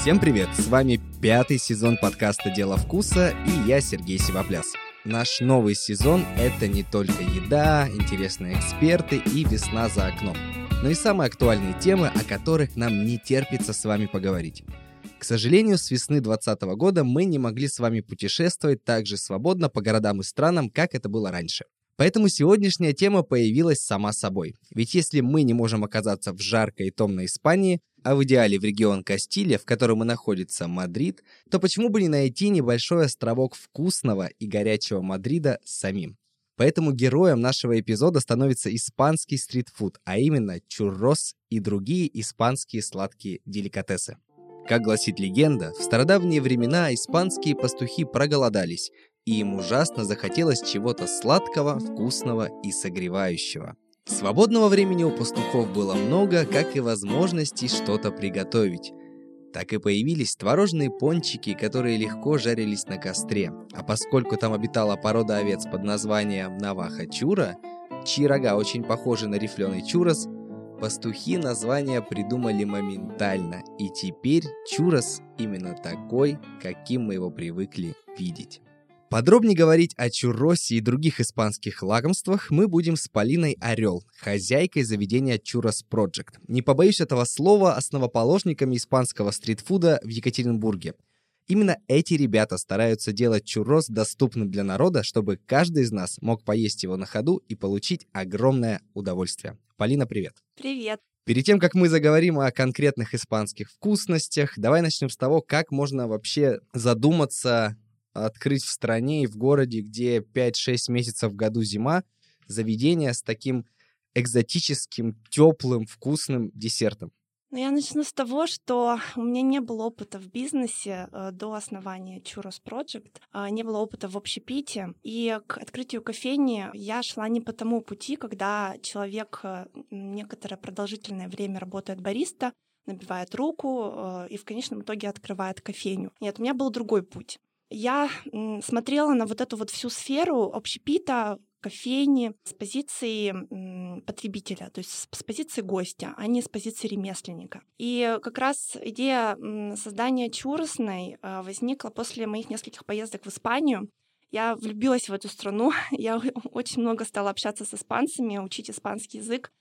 Всем привет! С вами пятый сезон подкаста «Дело вкуса» и я, Сергей Сивопляс. Наш новый сезон — это не только еда, интересные эксперты и весна за окном, но и самые актуальные темы, о которых нам не терпится с вами поговорить. К сожалению, с весны 2020 года мы не могли с вами путешествовать так же свободно по городам и странам, как это было раньше. Поэтому сегодняшняя тема появилась сама собой. Ведь если мы не можем оказаться в жаркой и томной Испании, а в идеале в регион Кастилия, в котором и находится Мадрид, то почему бы не найти небольшой островок вкусного и горячего Мадрида самим? Поэтому героем нашего эпизода становится испанский стритфуд, а именно чуррос и другие испанские сладкие деликатесы. Как гласит легенда, в стародавние времена испанские пастухи проголодались, и им ужасно захотелось чего-то сладкого, вкусного и согревающего. Свободного времени у пастухов было много, как и возможностей что-то приготовить. Так и появились творожные пончики, которые легко жарились на костре. А поскольку там обитала порода овец под названием Наваха Чура, чьи рога очень похожи на рифленый чурос, пастухи название придумали моментально. И теперь чурос именно такой, каким мы его привыкли видеть. Подробнее говорить о чурросе и других испанских лакомствах мы будем с Полиной Орел, хозяйкой заведения Churros Project. Не побоюсь этого слова, основоположниками испанского стритфуда в Екатеринбурге. Именно эти ребята стараются делать чуррос доступным для народа, чтобы каждый из нас мог поесть его на ходу и получить огромное удовольствие. Полина, привет. Привет. Перед тем, как мы заговорим о конкретных испанских вкусностях, давай начнем с того, как можно вообще задуматься открыть в стране и в городе, где 5-6 месяцев в году зима, заведение с таким экзотическим, теплым, вкусным десертом? Ну, я начну с того, что у меня не было опыта в бизнесе э, до основания Churros Project, э, не было опыта в общепите, и к открытию кофейни я шла не по тому пути, когда человек э, некоторое продолжительное время работает бариста, набивает руку э, и в конечном итоге открывает кофейню. Нет, у меня был другой путь я смотрела на вот эту вот всю сферу общепита, кофейни с позиции потребителя, то есть с позиции гостя, а не с позиции ремесленника. И как раз идея создания чуросной а, возникла после моих нескольких поездок в Испанию. Я влюбилась в эту страну, я очень много стала общаться с испанцами, учить испанский язык.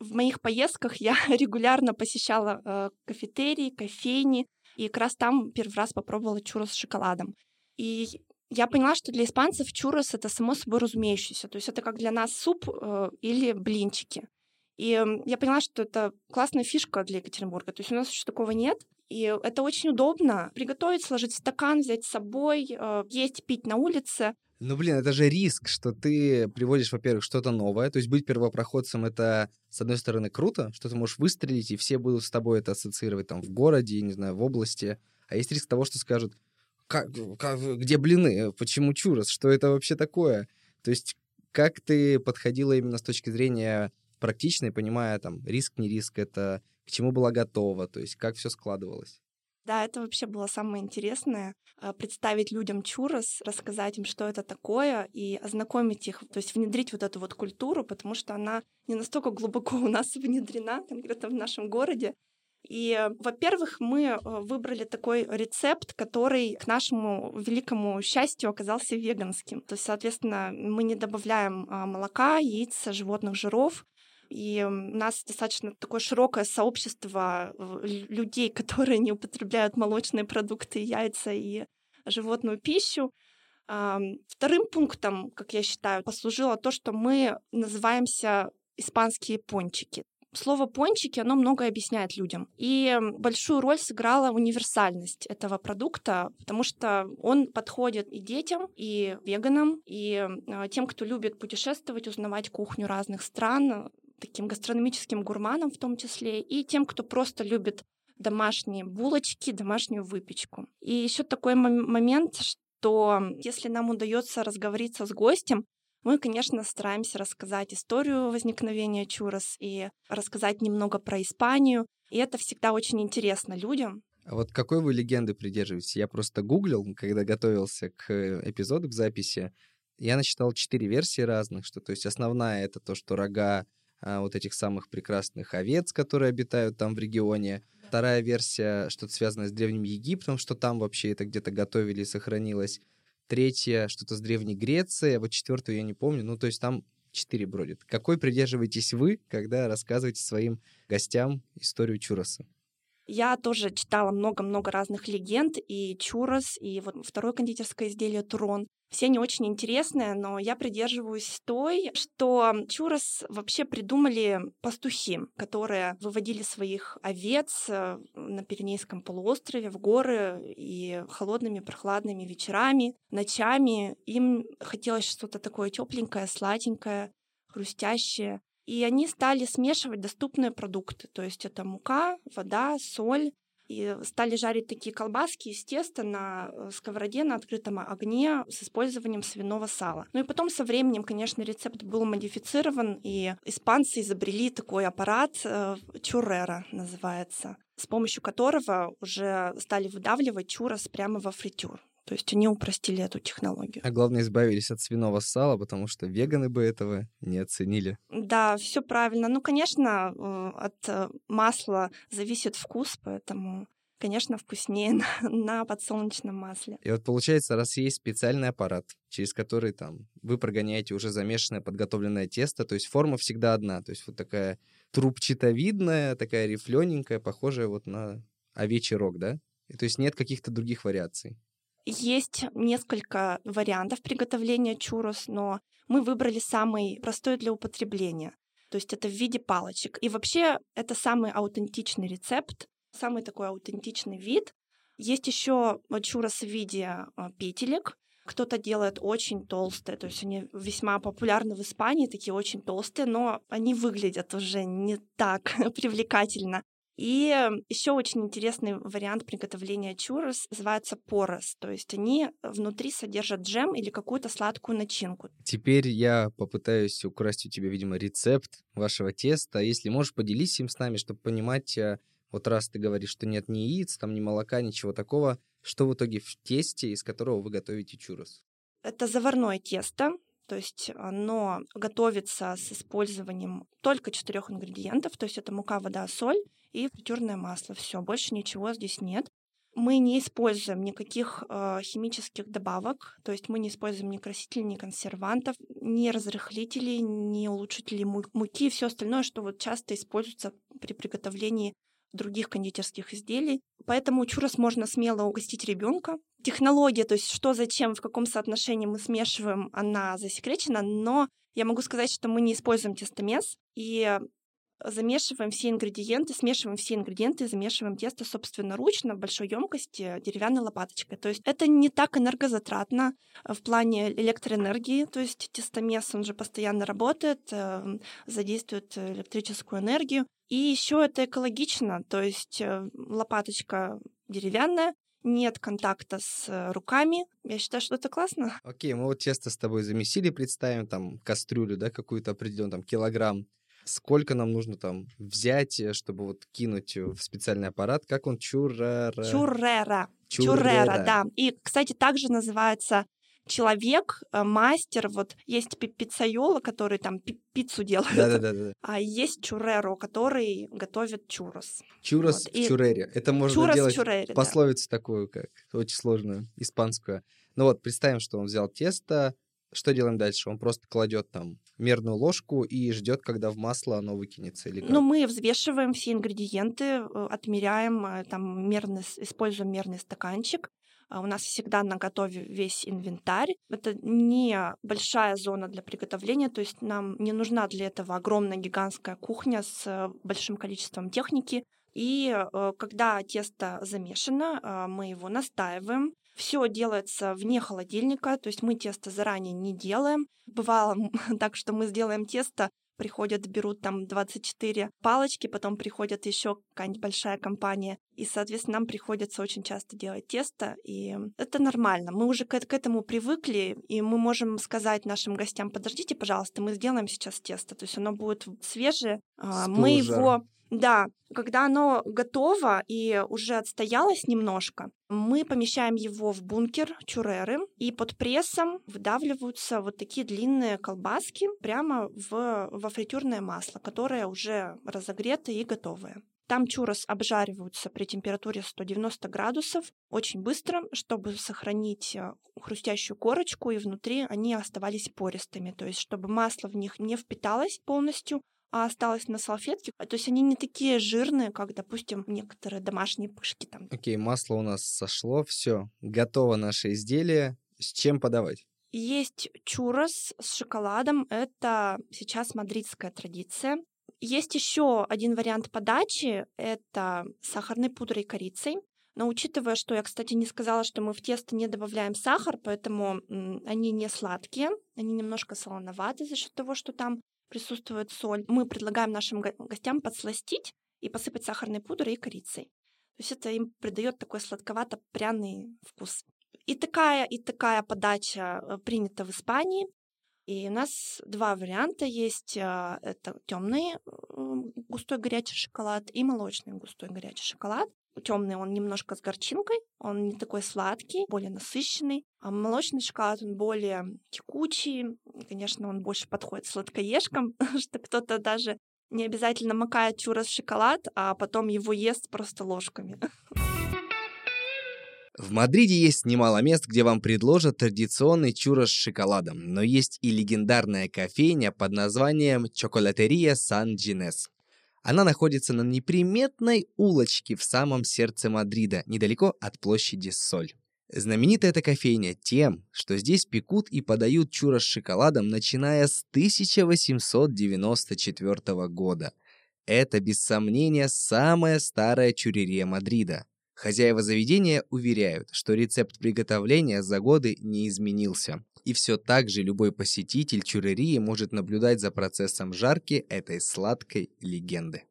В моих поездках я регулярно посещала э, кафетерии, кофейни, и как раз там первый раз попробовала чурос с шоколадом. И я поняла, что для испанцев чурос это само собой разумеющееся. То есть это как для нас суп э, или блинчики. И я поняла, что это классная фишка для Екатеринбурга. То есть у нас еще такого нет. И это очень удобно. Приготовить, сложить в стакан, взять с собой, э, есть, пить на улице. Ну, блин, это же риск, что ты приводишь, во-первых, что-то новое. То есть быть первопроходцем — это, с одной стороны, круто, что ты можешь выстрелить, и все будут с тобой это ассоциировать там в городе, не знаю, в области. А есть риск того, что скажут, как, как, где блины, почему чурос, что это вообще такое? То есть как ты подходила именно с точки зрения практичной, понимая там риск, не риск, это к чему была готова, то есть как все складывалось? Да, это вообще было самое интересное а, представить людям чурос, рассказать им, что это такое, и ознакомить их, то есть внедрить вот эту вот культуру, потому что она не настолько глубоко у нас внедрена, конкретно в нашем городе. И, во-первых, мы э, выбрали такой рецепт, который к нашему великому счастью оказался веганским. То есть, соответственно, мы не добавляем а, молока, яиц, животных жиров, и у нас достаточно такое широкое сообщество людей, которые не употребляют молочные продукты, яйца и животную пищу. Вторым пунктом, как я считаю, послужило то, что мы называемся испанские пончики. Слово пончики, оно многое объясняет людям. И большую роль сыграла универсальность этого продукта, потому что он подходит и детям, и веганам, и а, тем, кто любит путешествовать, узнавать кухню разных стран, таким гастрономическим гурманам в том числе, и тем, кто просто любит домашние булочки, домашнюю выпечку. И еще такой момент, что если нам удается разговориться с гостем, мы, конечно, стараемся рассказать историю возникновения чурос и рассказать немного про Испанию. И это всегда очень интересно людям. А вот какой вы легенды придерживаетесь? Я просто гуглил, когда готовился к эпизоду, к записи. Я насчитал четыре версии разных, что то есть основная это то, что рога а, вот этих самых прекрасных овец, которые обитают там в регионе. вторая версия что-то связанное с Древним Египтом, что там вообще это где-то готовили и сохранилось. Третья что-то с Древней Грецией, а вот четвертую я не помню. Ну, то есть там четыре бродит. Какой придерживаетесь вы, когда рассказываете своим гостям историю Чуроса? Я тоже читала много-много разных легенд, и Чурос, и вот второе кондитерское изделие Турон. Все они очень интересные, но я придерживаюсь той, что Чурос вообще придумали пастухи, которые выводили своих овец э, на Пиренейском полуострове в горы и холодными прохладными вечерами, ночами. Им хотелось что-то такое тепленькое, сладенькое, хрустящее. И они стали смешивать доступные продукты. То есть это мука, вода, соль. И стали жарить такие колбаски из теста на э, сковороде на открытом огне с использованием свиного сала. Ну и потом со временем, конечно, рецепт был модифицирован, и испанцы изобрели такой аппарат, э, чурера называется, с помощью которого уже стали выдавливать чурос прямо во фритюр. То есть они упростили эту технологию. А главное, избавились от свиного сала, потому что веганы бы этого не оценили. Да, все правильно. Ну, конечно, э, от э, масла зависит вкус, поэтому конечно, вкуснее на, на подсолнечном масле. И вот получается, раз есть специальный аппарат, через который там вы прогоняете уже замешанное подготовленное тесто, то есть форма всегда одна, то есть вот такая трубчатовидная, такая рифлененькая, похожая вот на овечий рог, да? И, то есть нет каких-то других вариаций. Есть несколько вариантов приготовления чурос, но мы выбрали самый простой для употребления. То есть это в виде палочек. И вообще это самый аутентичный рецепт, самый такой аутентичный вид. Есть еще чурос в виде а, петелек. Кто-то делает очень толстые, то есть они весьма популярны в Испании, такие очень толстые, но они выглядят уже не так привлекательно. И еще очень интересный вариант приготовления чурос называется порос, то есть они внутри содержат джем или какую-то сладкую начинку. Теперь я попытаюсь украсть у тебя, видимо, рецепт вашего теста. Если можешь, поделись им с нами, чтобы понимать, э, вот раз ты говоришь, что нет ни яиц, там ни молока, ничего такого, что в итоге в тесте, из которого вы готовите чурос? Это заварное тесто, то есть оно готовится с использованием только четырех ингредиентов, то есть это мука, вода, соль и фритюрное масло. Все, больше ничего здесь нет. Мы не используем никаких э, химических добавок, то есть мы не используем ни красителей, ни консервантов, ни разрыхлителей, ни улучшителей муки, все остальное, что вот часто используется при приготовлении других кондитерских изделий. Поэтому чурос можно смело угостить ребенка. Технология, то есть что, зачем, в каком соотношении мы смешиваем, она засекречена, но я могу сказать, что мы не используем тестомес, и замешиваем все ингредиенты, смешиваем все ингредиенты, замешиваем тесто собственноручно в большой емкости деревянной лопаточкой. То есть это не так энергозатратно в плане электроэнергии, то есть тестомес, он же постоянно работает, эм, задействует электрическую энергию. И еще это экологично, то есть э, лопаточка деревянная, нет контакта с руками. Я считаю, что это классно. Окей, мы вот тесто с тобой замесили, представим там кастрюлю, да, какую-то определенную, там, килограмм сколько нам нужно там взять, э, чтобы вот кинуть в специальный аппарат, как он чурера? Чурера. Чурера, да. И, кстати, также называется человек, э, мастер, вот есть пиццайола, который там пиццу делает, да, да, да, а есть чуреро, который готовит чурос. Чурос вот. в чурере. Это можно чурос делать чурере, пословицу да. такую, как очень сложную, испанскую. Ну вот, представим, что он взял тесто, что делаем дальше? Он просто кладет там мерную ложку и ждет, когда в масло оно выкинется или как? Ну, мы взвешиваем все ингредиенты, э, отмеряем, э, там мерный, используем мерный стаканчик. А у нас всегда на готове весь инвентарь. Это не большая зона для приготовления, то есть нам не нужна для этого огромная гигантская кухня с э, большим количеством техники. И когда тесто замешано, мы его настаиваем, все делается вне холодильника, то есть мы тесто заранее не делаем. Бывало так, что мы сделаем тесто, приходят, берут там 24 палочки, потом приходят еще какая-нибудь большая компания, и, соответственно, нам приходится очень часто делать тесто, и это нормально. Мы уже к, к этому привыкли, и мы можем сказать нашим гостям, подождите, пожалуйста, мы сделаем сейчас тесто, то есть оно будет свежее, а, мы его да, когда оно готово и уже отстоялось немножко, мы помещаем его в бункер чуреры, и под прессом выдавливаются вот такие длинные колбаски прямо в, во фритюрное масло, которое уже разогрето и готовое. Там чурос обжариваются при температуре 190 градусов очень быстро, чтобы сохранить э, хрустящую корочку, и внутри они оставались пористыми, то есть чтобы масло в них не впиталось полностью, а осталось на салфетке. То есть они не такие жирные, как, допустим, некоторые домашние пышки там. Окей, okay, масло у нас сошло, все, готово наше изделие. С чем подавать? Есть чурос с шоколадом. Это сейчас мадридская традиция. Есть еще один вариант подачи. Это сахарной пудрой и корицей. Но учитывая, что я, кстати, не сказала, что мы в тесто не добавляем сахар, поэтому они не сладкие, они немножко солоноваты за счет того, что там присутствует соль. Мы предлагаем нашим гостям подсластить и посыпать сахарной пудрой и корицей. То есть это им придает такой сладковато-пряный вкус. И такая, и такая подача э, принята в Испании. И у нас два варианта есть. А, это темный густой горячий шоколад и молочный густой горячий шоколад. Темный он немножко с горчинкой, он не такой сладкий, более насыщенный. А молочный шоколад он более текучий. Конечно, он больше подходит сладкоежкам, что кто-то даже не обязательно макает чурос в шоколад, а потом его ест просто ложками. В Мадриде есть немало мест, где вам предложат традиционный чурос с шоколадом, но есть и легендарная кофейня под названием Чоколатерия Сан Джинес. Она находится на неприметной улочке в самом сердце Мадрида, недалеко от площади Соль. Знаменита эта кофейня тем, что здесь пекут и подают чурос с шоколадом, начиная с 1894 года. Это, без сомнения, самая старая чурерия Мадрида. Хозяева заведения уверяют, что рецепт приготовления за годы не изменился. И все так же любой посетитель чурерии может наблюдать за процессом жарки этой сладкой легенды.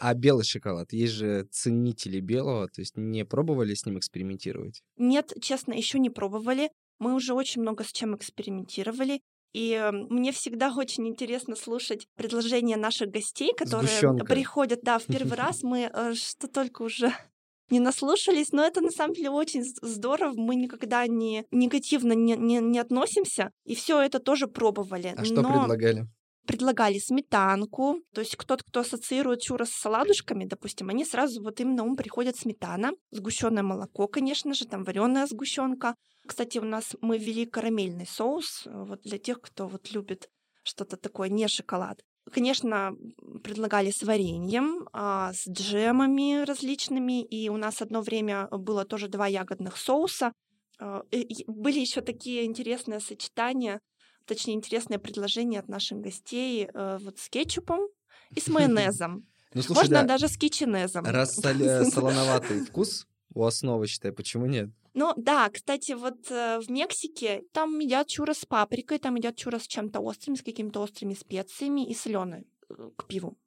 А белый шоколад? Есть же ценители белого, то есть не пробовали с ним экспериментировать? Нет, честно, еще не пробовали. Мы уже очень много с чем экспериментировали. И эм, мне всегда очень интересно слушать предложения наших гостей, которые Сгущенка. приходят, да, в первый раз. Мы э, что только уже не наслушались, но это на самом деле очень здорово. Мы никогда не негативно не, не, не относимся, и все это тоже пробовали. А что предлагали? Предлагали сметанку, то есть кто-то, кто ассоциирует чурос с оладушками, допустим, они сразу вот им на ум приходит сметана, сгущенное молоко, конечно же, там вареная сгущенка, кстати, у нас мы ввели карамельный соус э, вот для тех, кто вот любит что-то такое, не шоколад. Конечно, предлагали с вареньем, а, с джемами различными, и у нас одно время было тоже два ягодных соуса. А, были еще такие интересные сочетания, точнее, интересные предложения от наших гостей э, вот с кетчупом и с майонезом. Ну, слушай, Можно да. даже с киченезом. Раз э, солоноватый вкус у основы, считай, почему нет? Ну да, кстати, вот э, в Мексике там едят чурос с паприкой, там едят чурос с чем-то острым, с какими-то острыми специями и соленой э, к пиву.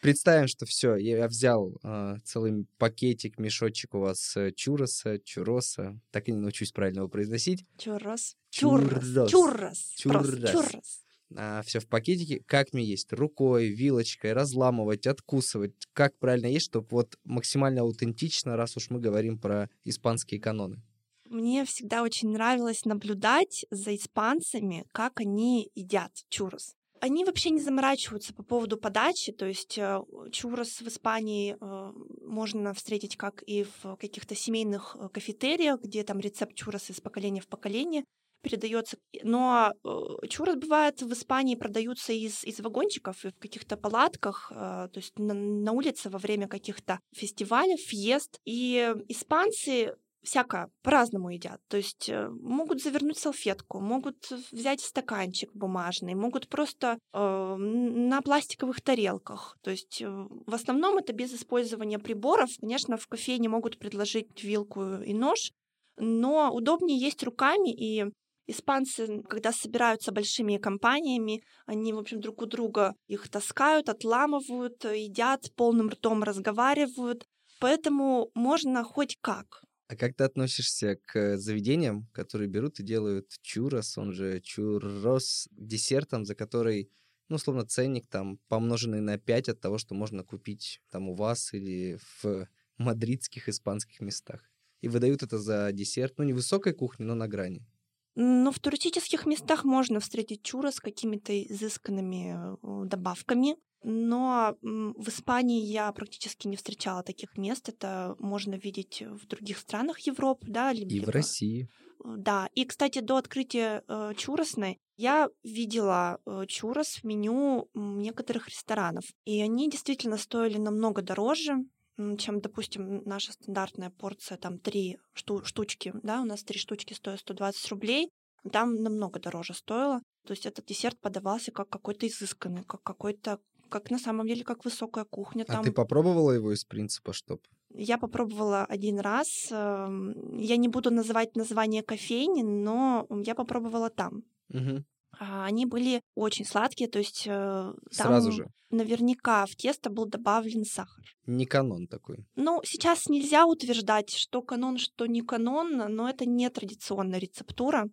Представим, что все, я взял э, целый пакетик, мешочек у вас чуроса, чуроса, так и не научусь правильно его произносить. Чурос. Чурос. Чурос. Чурос. чурос. А, все в пакетике. Как мне есть? Рукой, вилочкой, разламывать, откусывать. Как правильно есть, чтобы вот максимально аутентично, раз уж мы говорим про испанские каноны. Мне всегда очень нравилось наблюдать за испанцами, как они едят чурос. Они вообще не заморачиваются по поводу подачи, то есть э, чурос в Испании э, можно встретить как и в каких-то семейных э, кафетериях, где там рецепт чурос из поколения в поколение, передается. Но э, чурос бывает в Испании продаются из, из вагончиков и в каких-то палатках, э, то есть на, на улице во время каких-то фестивалей, фьест. И испанцы всяко по-разному едят. То есть э, могут завернуть салфетку, могут взять стаканчик бумажный, могут просто э, на пластиковых тарелках. То есть в основном это без использования приборов. Конечно, в кофейне могут предложить вилку и нож, но удобнее есть руками, и Испанцы, когда собираются большими компаниями, они, в общем, друг у друга их таскают, отламывают, едят, полным ртом разговаривают. Поэтому можно хоть как. А как ты относишься к заведениям, которые берут и делают чурос, он же чурос, десертом, за который, ну, словно ценник там помноженный на 5 от того, что можно купить там у вас или в мадридских испанских местах. И выдают это за десерт, ну, не высокой кухни, но на грани. Но в туристических местах можно встретить чура с какими-то изысканными э, добавками. но в Испании я практически не встречала таких мест. Это можно видеть в других странах Европы, да, либо, и в России. Э, да, и, кстати, до открытия э, чуросной я видела э, чурос в меню некоторых ресторанов, и они действительно стоили намного дороже, чем, допустим, наша стандартная порция, там, три шту- штучки, да, у нас три штучки стоят 120 рублей, там намного дороже стоило. То есть этот десерт подавался как какой-то изысканный, как какой-то, как на самом деле, как высокая кухня. А там... ты попробовала его из принципа, чтоб? Я попробовала один раз. Эм, я не буду называть название кофейни, но я попробовала там. Угу. Они были очень сладкие, то есть э, Сразу же. наверняка в тесто был добавлен сахар. Не канон такой. Ну, сейчас нельзя утверждать, что канон, что не канон, но это не традиционная рецептура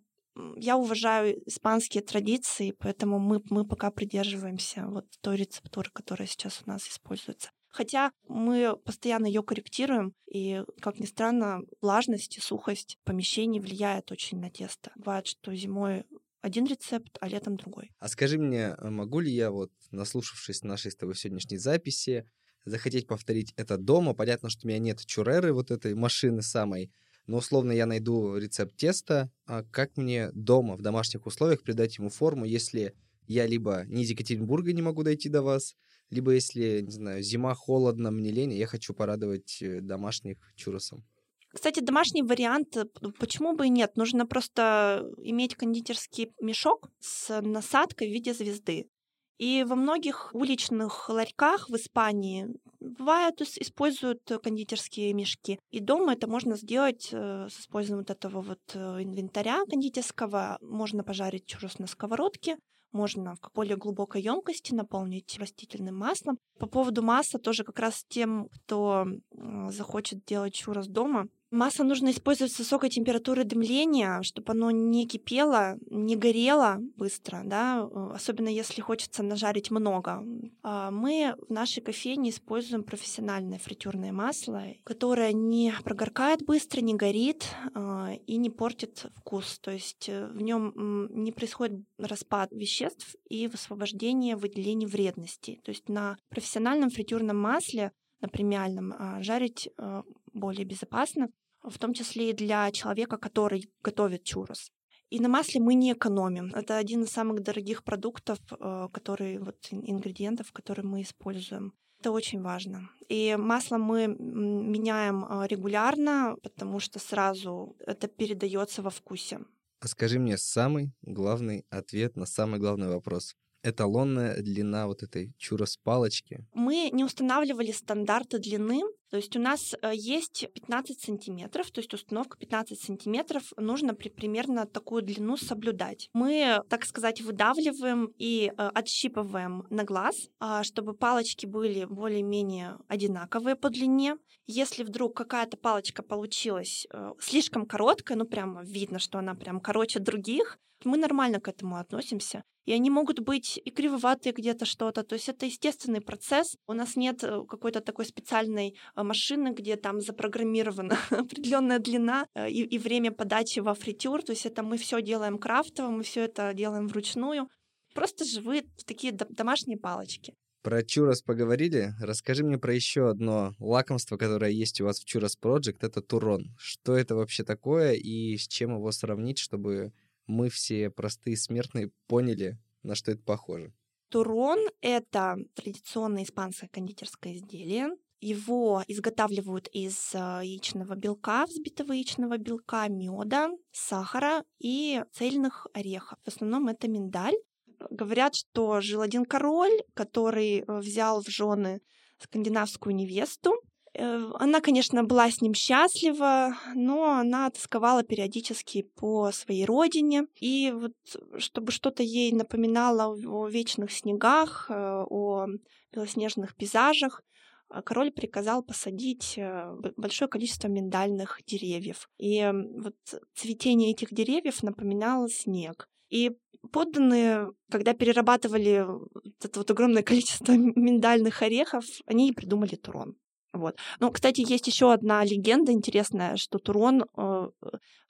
я уважаю испанские традиции, поэтому мы, мы пока придерживаемся вот той рецептуры, которая сейчас у нас используется. Хотя мы постоянно ее корректируем, и, как ни странно, влажность и сухость помещений влияет очень на тесто. Бывает, что зимой один рецепт, а летом другой. А скажи мне, а могу ли я, вот, наслушавшись нашей с тобой сегодняшней записи, захотеть повторить это дома? Понятно, что у меня нет чуреры, вот этой машины самой, но условно я найду рецепт теста, а как мне дома в домашних условиях придать ему форму, если я либо не из Екатеринбурга не могу дойти до вас, либо если, не знаю, зима, холодно, мне лень, я хочу порадовать э, домашних чуросом. Кстати, домашний вариант, э, почему бы и нет? Нужно просто иметь кондитерский мешок с насадкой в виде звезды. И во многих уличных ларьках в Испании бывает, используют кондитерские мешки. И дома это можно сделать э, с использованием вот этого вот э, инвентаря кондитерского. Можно пожарить чурос на сковородке, можно в более глубокой емкости наполнить растительным маслом. По поводу масла тоже как раз тем, кто захочет делать чурос дома, Масло нужно использовать с высокой температурой дымления, чтобы оно не кипело, не горело быстро, да, э, особенно если хочется нажарить много. А мы в нашей кофейне используем профессиональное фритюрное масло, которое не прогоркает быстро, не горит а, и не портит вкус. То есть э, в нем не происходит распад веществ и высвобождение выделений вредности. То есть на профессиональном фритюрном масле на премиальном жарить э, более безопасно в том числе и для человека, который готовит чурос. И на масле мы не экономим. Это один из самых дорогих продуктов, э, которые, вот, ингредиентов, которые мы используем. Это очень важно. И масло мы меняем э, регулярно, потому что сразу это передается во вкусе. А скажи мне самый главный ответ на самый главный вопрос эталонная длина вот этой чурос-палочки? Мы не устанавливали стандарты длины, то есть у нас э, есть 15 сантиметров, то есть установка 15 сантиметров нужно при примерно такую длину соблюдать. Мы, так сказать, выдавливаем и э, отщипываем на глаз, а, чтобы палочки были более-менее одинаковые по длине. Если вдруг какая-то палочка получилась э, слишком короткая, ну прямо видно, что она прям короче других, мы нормально к этому относимся. И они могут быть и кривоватые где-то что-то. То есть это естественный процесс. У нас нет э, какой-то такой специальной э, машины, где там запрограммирована определенная длина э, и, и время подачи во фритюр. То есть это мы все делаем крафтово, мы все это делаем вручную. Просто живые такие домашние палочки. Про Чурос поговорили. Расскажи мне про еще одно лакомство, которое есть у вас в Чурос Project. Это турон. Что это вообще такое и с чем его сравнить, чтобы мы все простые смертные поняли, на что это похоже. Турон — это традиционное испанское кондитерское изделие. Его изготавливают из а, яичного белка, взбитого яичного белка, меда, сахара и цельных орехов. В основном это миндаль. Говорят, что жил один король, который э, взял в жены скандинавскую невесту, Э, она, конечно, была с ним счастлива, но она тосковала периодически по своей родине. И вот чтобы что-то ей напоминало о вечных снегах, э, о белоснежных пейзажах, э, король приказал посадить большое количество миндальных деревьев. И вот цветение этих деревьев напоминало снег. И подданные, когда перерабатывали это вот огромное количество миндальных орехов, они и придумали турон. Вот. Ну, кстати, есть еще одна легенда интересная, что Турон, э,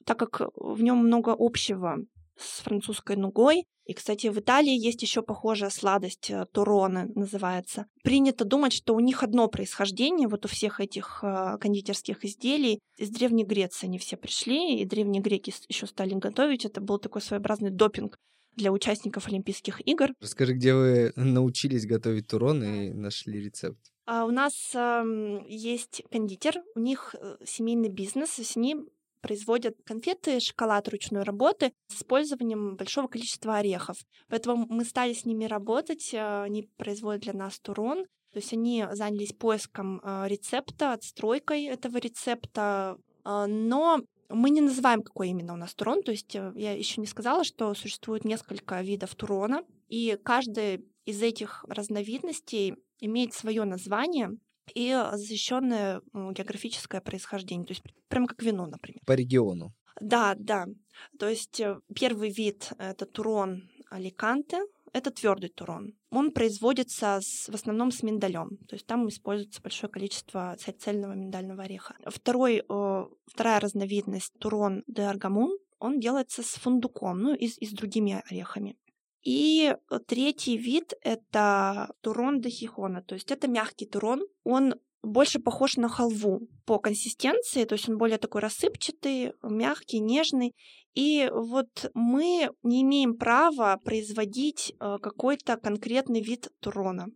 так как в нем много общего с французской нугой. И, кстати, в Италии есть еще похожая сладость, э, туроны называется. Принято думать, что у них одно происхождение, вот у всех этих э, кондитерских изделий. Из Древней Греции они все пришли, и древние греки еще стали готовить. Это был такой своеобразный допинг для участников Олимпийских игр. Расскажи, где вы научились готовить турон и нашли рецепт? А у нас э, есть кондитер, у них э, семейный бизнес, с ним производят конфеты, шоколад ручной работы с использованием большого количества орехов. Поэтому мы стали с ними работать, э, они производят для нас турон, то есть они занялись поиском э, рецепта, отстройкой этого рецепта, э, но мы не называем, какой именно у нас турон, то есть я еще не сказала, что существует несколько видов турона, и каждый из этих разновидностей имеет свое название, и защищенное географическое происхождение, то есть прямо как вино, например. По региону. Да, да. То есть э, первый вид это турон Аликанте, это твердый турон. Он производится с, в основном с миндалем, то есть там используется большое количество цельного миндального ореха. Второй, вторая разновидность турон де аргамун, он делается с фундуком, ну и, и с другими орехами. И э, третий вид — это турон де хихона, то есть это мягкий турон. Он больше похож на халву по консистенции, то есть он более такой рассыпчатый, мягкий, нежный. И вот мы не имеем права производить э, какой-то конкретный вид турона.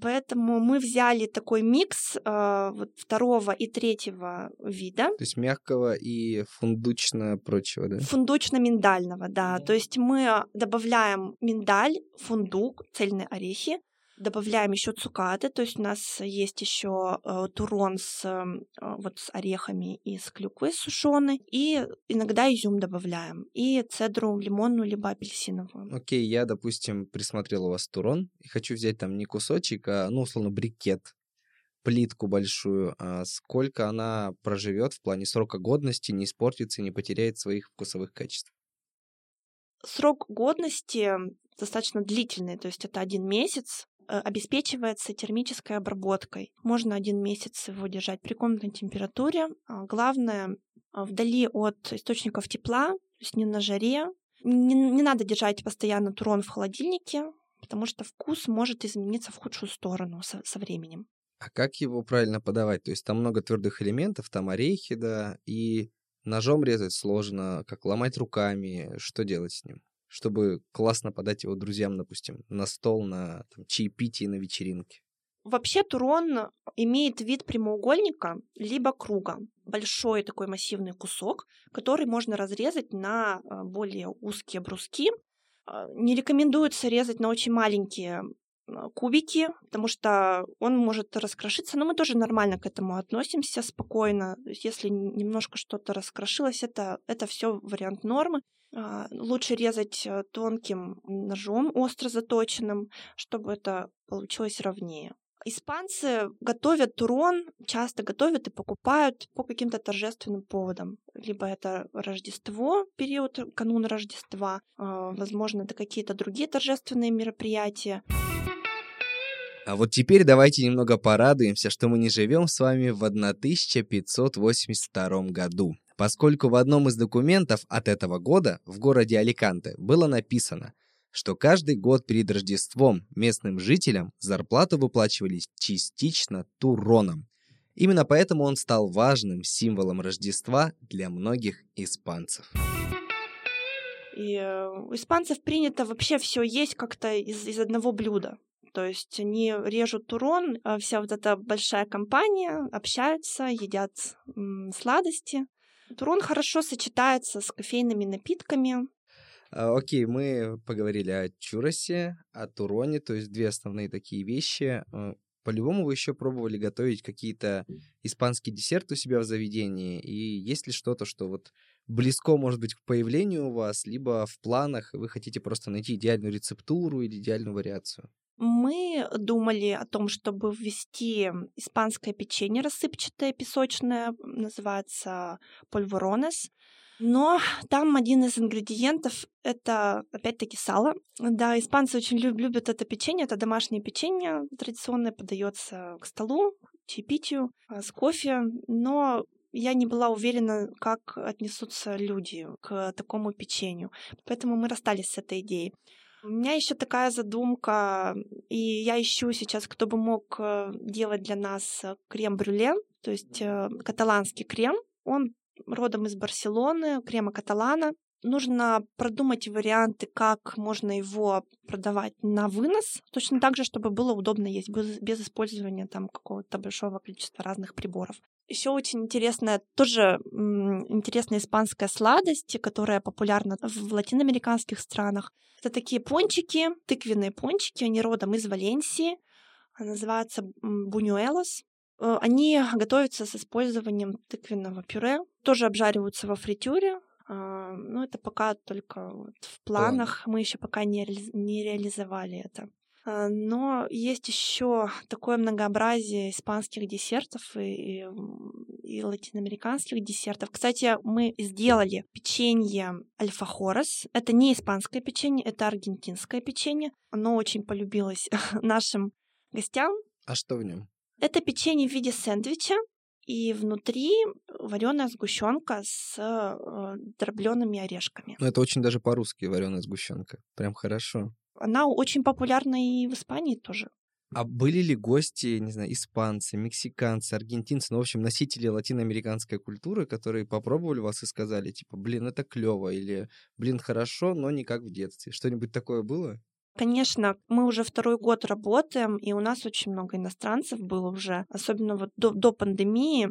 Поэтому мы взяли такой микс э, вот второго и третьего вида. То есть мягкого и фундучно-прочего, да? Фундучно-миндального, да. Mm-hmm. То есть мы добавляем миндаль, фундук, цельные орехи, добавляем еще цукаты, то есть у нас есть еще э, турон с, э, вот, с орехами и с клюквой сушеной, и иногда изюм добавляем, и цедру лимонную либо апельсиновую. Окей, okay, я, допустим, присмотрел у вас турон, и хочу взять там не кусочек, а, ну, условно, брикет, плитку большую, а сколько она проживет в плане срока годности, не испортится и не потеряет своих вкусовых качеств? Срок годности достаточно длительный, то есть это один месяц, обеспечивается термической обработкой. Можно один месяц его держать при комнатной температуре. А, главное, а, вдали от источников тепла, то есть не на жаре. Не, не надо держать постоянно турон в холодильнике, потому что вкус может измениться в худшую сторону со, со временем. А как его правильно подавать? То есть там много твердых элементов, там орехи, да, и ножом резать сложно, как ломать руками, что делать с ним? Чтобы классно подать его друзьям, допустим, на стол, на там, чаепитие, на вечеринке? Вообще турон имеет вид прямоугольника либо круга. Большой такой массивный кусок, который можно разрезать на а, более узкие бруски. А, не рекомендуется резать на очень маленькие а, кубики, потому что он может раскрошиться, но мы тоже нормально к этому относимся, спокойно. Если немножко что-то раскрошилось, это, это все вариант нормы. А, лучше резать э, тонким ножом, остро заточенным, чтобы это получилось ровнее. Испанцы готовят турон, часто готовят и покупают по каким-то торжественным поводам. Либо это Рождество, период канун Рождества, а, возможно, это какие-то другие торжественные мероприятия. А вот теперь давайте немного порадуемся, что мы не живем с вами в 1582 году поскольку в одном из документов от этого года в городе Аликанте было написано, что каждый год перед Рождеством местным жителям зарплату выплачивались частично туроном. Именно поэтому он стал важным символом Рождества для многих испанцев. И э, у испанцев принято вообще все есть как-то из, из одного блюда. То есть они режут турон, а вся вот эта большая компания общаются, едят сладости. Турон хорошо сочетается с кофейными напитками. А, окей, мы поговорили о чуросе, о туроне, то есть две основные такие вещи. А, по-любому вы еще пробовали готовить какие-то испанские десерты у себя в заведении, и есть ли что-то, что вот близко, может быть, к появлению у вас, либо в планах вы хотите просто найти идеальную рецептуру или идеальную вариацию? Мы думали о том, чтобы ввести испанское печенье рассыпчатое, песочное, называется польворонес. Но там один из ингредиентов — это, опять-таки, сало. Да, испанцы очень люб- любят это печенье. Это домашнее печенье традиционное, подается к столу, чаепитию, а, с кофе. Но я не была уверена, как отнесутся люди к такому печенью. Поэтому мы расстались с этой идеей. У меня еще такая задумка, и я ищу сейчас, кто бы мог э, делать для нас э, крем-брюле, то есть э, каталанский крем. Он родом из Барселоны, крема каталана. Нужно продумать варианты, как можно его продавать на вынос, точно так же, чтобы было удобно есть, без, без использования там какого-то большого количества разных приборов. Еще очень интересная, тоже интересная испанская сладость, которая популярна в латиноамериканских странах. Это такие пончики, тыквенные пончики, они родом из Валенсии, называются бунюэлос. Э, они готовятся с использованием тыквенного пюре, тоже обжариваются во фритюре, а, но это пока только вот в планах, мы еще пока не, не реализовали это. А, но есть еще такое многообразие испанских десертов и, и латиноамериканских десертов. Кстати, мы сделали печенье альфахорес. Это не испанское печенье, это аргентинское печенье. Оно очень полюбилось нашим гостям. А что в нем? Это печенье в виде сэндвича, и внутри вареная сгущенка с э, дроблеными орешками. Ну, это очень даже по-русски вареная сгущенка. Прям хорошо. Она очень популярна и в Испании тоже. А были ли гости, не знаю, испанцы, мексиканцы, аргентинцы, ну, в общем, носители латиноамериканской культуры, которые попробовали вас и сказали, типа, блин, это клево, или, блин, хорошо, но не как в детстве. Что-нибудь такое было? Конечно, мы уже второй год работаем, и у нас очень много иностранцев было уже, особенно вот до, до пандемии.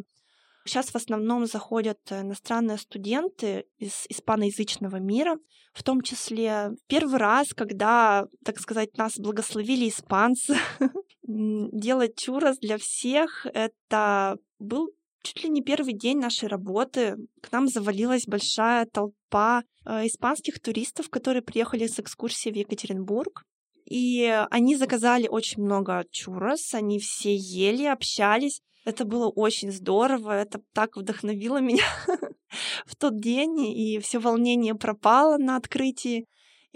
Сейчас в основном заходят иностранные студенты из испаноязычного мира, в том числе первый раз, когда, так сказать, нас благословили испанцы, делать чурос для всех, это был чуть ли не первый день нашей работы. К нам завалилась большая толпа э, испанских туристов, которые приехали с экскурсии в Екатеринбург. И они заказали очень много чурос, они все ели, общались. Это было очень здорово, это так вдохновило меня в тот день, и все волнение пропало на открытии.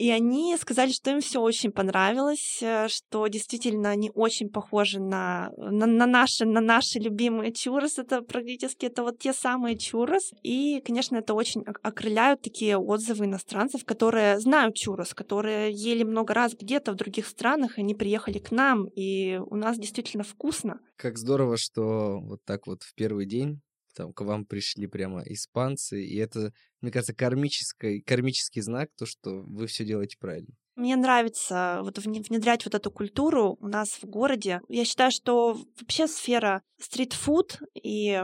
И они сказали, что им все очень понравилось, э, что действительно они очень похожи на, на, на, наши, на наши любимые чурос. Это практически это вот те самые чурос. И, конечно, это очень окрыляют такие отзывы иностранцев, которые знают чурос, которые ели много раз где-то в других странах, и они приехали к нам, и у нас действительно вкусно. Как здорово, что вот так вот в первый день там к вам пришли прямо испанцы, и это, мне кажется, кармический, кармический знак, то, что вы все делаете правильно. Мне нравится вот внедрять вот эту культуру у нас в городе. Я считаю, что вообще сфера стритфуд и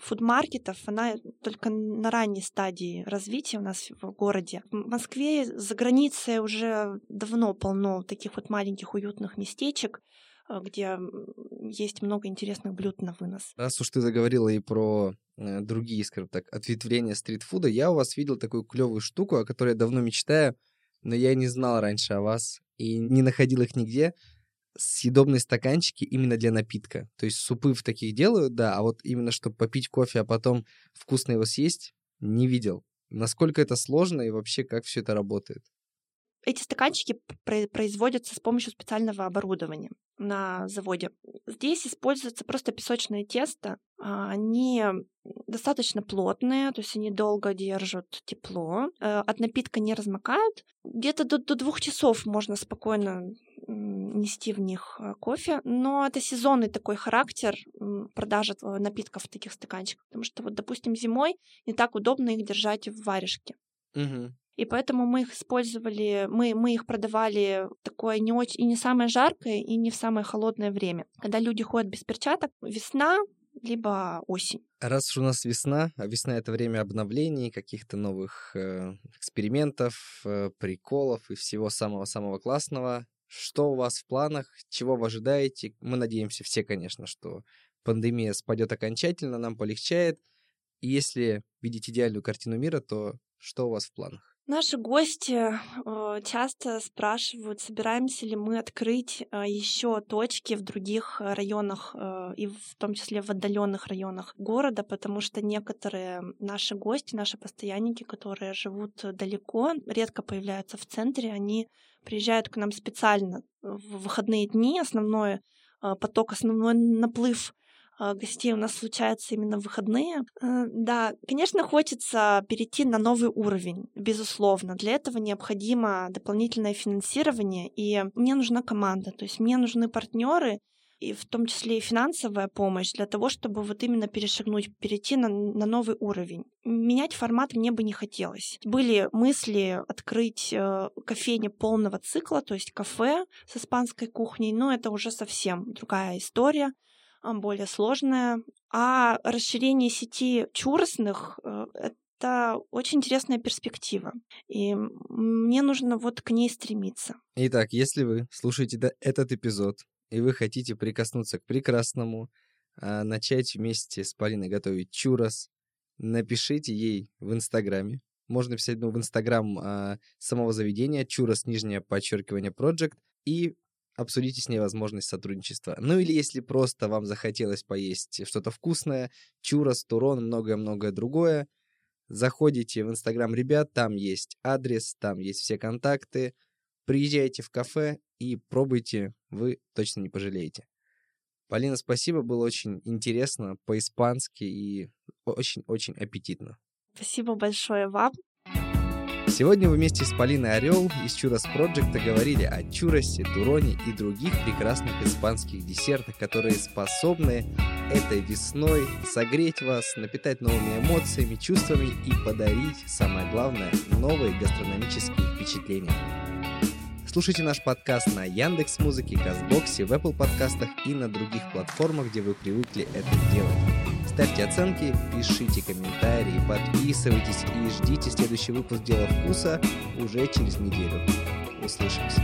фудмаркетов, она только на ранней стадии развития у нас в городе. В Москве за границей уже давно полно таких вот маленьких уютных местечек, где есть много интересных блюд на вынос. Раз уж ты заговорила и про э, другие, скажем так, ответвления стритфуда, я у вас видел такую клевую штуку, о которой я давно мечтаю, но я не знал раньше о вас и не находил их нигде. Съедобные стаканчики именно для напитка. То есть супы в таких делают, да, а вот именно чтобы попить кофе, а потом вкусно его съесть, не видел. Насколько это сложно и вообще как все это работает? Эти стаканчики производятся с помощью специального оборудования на заводе. Здесь используется просто песочное тесто. А, они достаточно плотные, то есть они долго держат тепло, э, от напитка не размокают. Где-то до, до двух часов можно спокойно нести в них э, кофе, но это сезонный такой характер продажи напитков в таких стаканчиках, потому что вот, допустим, зимой не так удобно их держать в варежке. Угу. И поэтому мы их использовали, мы, мы их продавали такое не очень, и не самое жаркое, и не в самое холодное время. Когда люди ходят без перчаток, весна, либо осень. Раз уж у нас весна, а весна это время обновлений, каких-то новых э, экспериментов, э, приколов и всего самого-самого классного. Что у вас в планах? Чего вы ожидаете? Мы надеемся все, конечно, что пандемия спадет окончательно, нам полегчает. И если видеть идеальную картину мира, то что у вас в планах? Наши гости э, часто спрашивают, собираемся ли мы открыть э, еще точки в других районах э, и в том числе в отдаленных районах города, потому что некоторые наши гости, наши постоянники, которые живут далеко, редко появляются в центре, они приезжают к нам специально в выходные дни, основной поток, основной наплыв гостей у нас случается именно в выходные. Э, да, конечно, хочется перейти на новый уровень, безусловно. Для этого необходимо дополнительное финансирование, и мне нужна команда, то есть мне нужны партнеры, и в том числе и финансовая помощь для того, чтобы вот именно перешагнуть, перейти на, на новый уровень. Менять формат мне бы не хотелось. Были мысли открыть э, кофейни полного цикла, то есть кафе с испанской кухней, но это уже совсем другая история более сложная. А расширение сети чуросных э, это очень интересная перспектива. И мне нужно вот к ней стремиться. Итак, если вы слушаете этот эпизод и вы хотите прикоснуться к прекрасному, а, начать вместе с Полиной готовить чурос, напишите ей в Инстаграме. Можно писать ну, в Инстаграм а, самого заведения чурос, нижнее подчеркивание, project, и обсудите с ней возможность сотрудничества. Ну или если просто вам захотелось поесть что-то вкусное, чурос, турон, многое-многое другое, заходите в Инстаграм ребят, там есть адрес, там есть все контакты, приезжайте в кафе и пробуйте, вы точно не пожалеете. Полина, спасибо, было очень интересно, по-испански и очень-очень аппетитно. Спасибо большое вам. Сегодня вы вместе с Полиной Орел из Чурос Проджекта говорили о чуросе, туроне и других прекрасных испанских десертах, которые способны этой весной согреть вас, напитать новыми эмоциями, чувствами и подарить, самое главное, новые гастрономические впечатления. Слушайте наш подкаст на Яндекс Музыке, Казбоксе, в Apple подкастах и на других платформах, где вы привыкли это делать. Ставьте оценки, пишите комментарии, подписывайтесь и ждите следующий выпуск «Дела вкуса» уже через неделю. Услышимся.